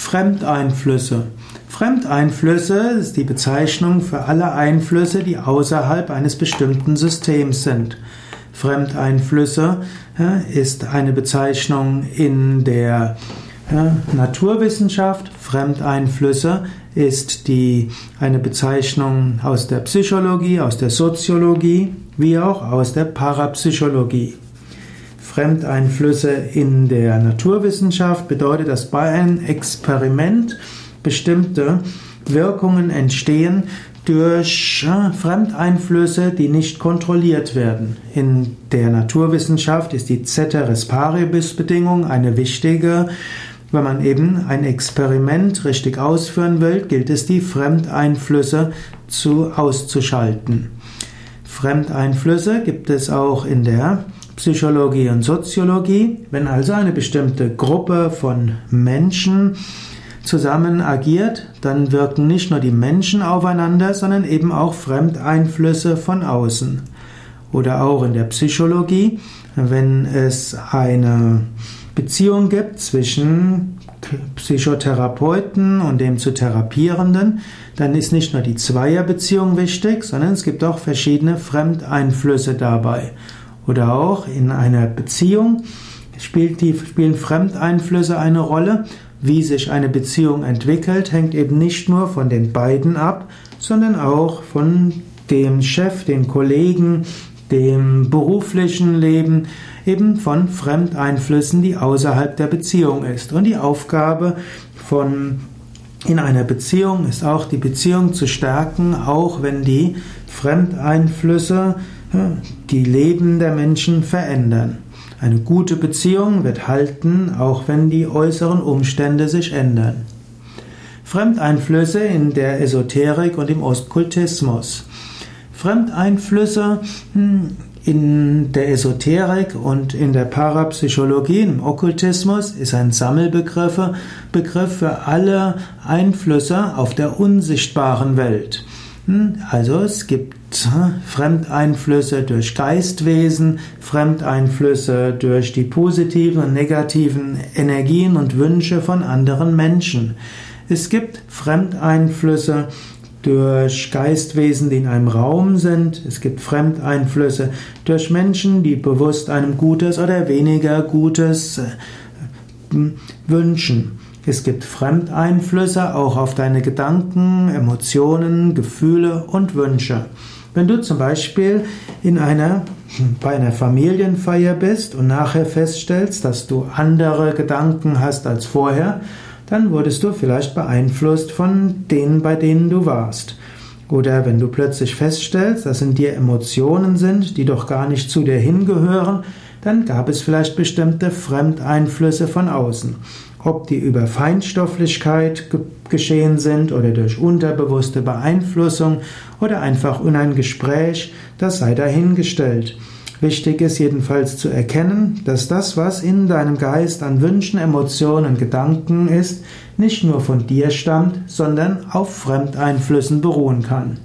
Fremdeinflüsse. Fremdeinflüsse ist die Bezeichnung für alle Einflüsse, die außerhalb eines bestimmten Systems sind. Fremdeinflüsse ist eine Bezeichnung in der Naturwissenschaft. Fremdeinflüsse ist die, eine Bezeichnung aus der Psychologie, aus der Soziologie, wie auch aus der Parapsychologie. Fremdeinflüsse in der Naturwissenschaft bedeutet, dass bei einem Experiment bestimmte Wirkungen entstehen durch Fremdeinflüsse, die nicht kontrolliert werden. In der Naturwissenschaft ist die Ceteris Paribus Bedingung eine wichtige. Wenn man eben ein Experiment richtig ausführen will, gilt es, die Fremdeinflüsse zu auszuschalten. Fremdeinflüsse gibt es auch in der Psychologie und Soziologie. Wenn also eine bestimmte Gruppe von Menschen zusammen agiert, dann wirken nicht nur die Menschen aufeinander, sondern eben auch Fremdeinflüsse von außen. Oder auch in der Psychologie, wenn es eine Beziehung gibt zwischen Psychotherapeuten und dem zu Therapierenden, dann ist nicht nur die Zweierbeziehung wichtig, sondern es gibt auch verschiedene Fremdeinflüsse dabei. Oder auch in einer Beziehung spielt die, spielen Fremdeinflüsse eine Rolle. Wie sich eine Beziehung entwickelt, hängt eben nicht nur von den beiden ab, sondern auch von dem Chef, den Kollegen, dem beruflichen Leben, eben von Fremdeinflüssen, die außerhalb der Beziehung ist. Und die Aufgabe von in einer Beziehung ist auch die Beziehung zu stärken, auch wenn die Fremdeinflüsse die Leben der Menschen verändern. Eine gute Beziehung wird halten, auch wenn die äußeren Umstände sich ändern. Fremdeinflüsse in der Esoterik und im Okkultismus. Fremdeinflüsse hm, in der Esoterik und in der Parapsychologie, im Okkultismus, ist ein Sammelbegriff Begriff für alle Einflüsse auf der unsichtbaren Welt. Hm, also es gibt Fremdeinflüsse durch Geistwesen, Fremdeinflüsse durch die positiven und negativen Energien und Wünsche von anderen Menschen. Es gibt Fremdeinflüsse durch Geistwesen, die in einem Raum sind. Es gibt Fremdeinflüsse durch Menschen, die bewusst einem Gutes oder weniger Gutes äh, wünschen. Es gibt Fremdeinflüsse auch auf deine Gedanken, Emotionen, Gefühle und Wünsche. Wenn du zum Beispiel in einer, bei einer Familienfeier bist und nachher feststellst, dass du andere Gedanken hast als vorher, dann wurdest du vielleicht beeinflusst von denen, bei denen du warst. Oder wenn du plötzlich feststellst, dass in dir Emotionen sind, die doch gar nicht zu dir hingehören, dann gab es vielleicht bestimmte Fremdeinflüsse von außen. Ob die über Feinstofflichkeit geschehen sind oder durch unterbewusste Beeinflussung oder einfach in ein Gespräch, das sei dahingestellt. Wichtig ist jedenfalls zu erkennen, dass das, was in deinem Geist an Wünschen, Emotionen, Gedanken ist, nicht nur von dir stammt, sondern auf Fremdeinflüssen beruhen kann.